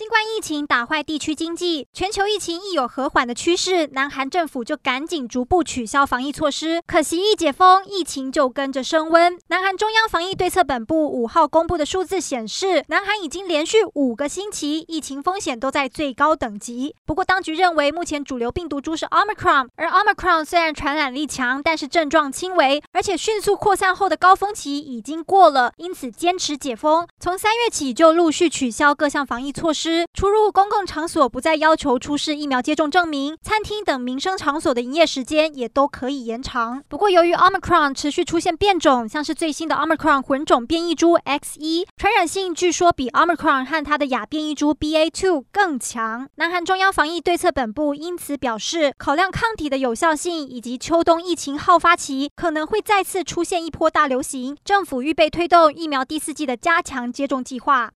新冠疫情打坏地区经济，全球疫情一有和缓的趋势，南韩政府就赶紧逐步取消防疫措施。可惜一解封，疫情就跟着升温。南韩中央防疫对策本部五号公布的数字显示，南韩已经连续五个星期疫情风险都在最高等级。不过，当局认为目前主流病毒株是 Omicron，而 Omicron 虽然传染力强，但是症状轻微，而且迅速扩散后的高峰期已经过了，因此坚持解封。从三月起就陆续取消各项防疫措施。出入公共场所不再要求出示疫苗接种证明，餐厅等民生场所的营业时间也都可以延长。不过，由于 Omicron 持续出现变种，像是最新的 Omicron 混种变异株 XE，传染性据说比 Omicron 和它的亚变异株 BA2 更强。南韩中央防疫对策本部因此表示，考量抗体的有效性以及秋冬疫情好发期可能会再次出现一波大流行，政府预备推动疫苗第四季的加强接种计划。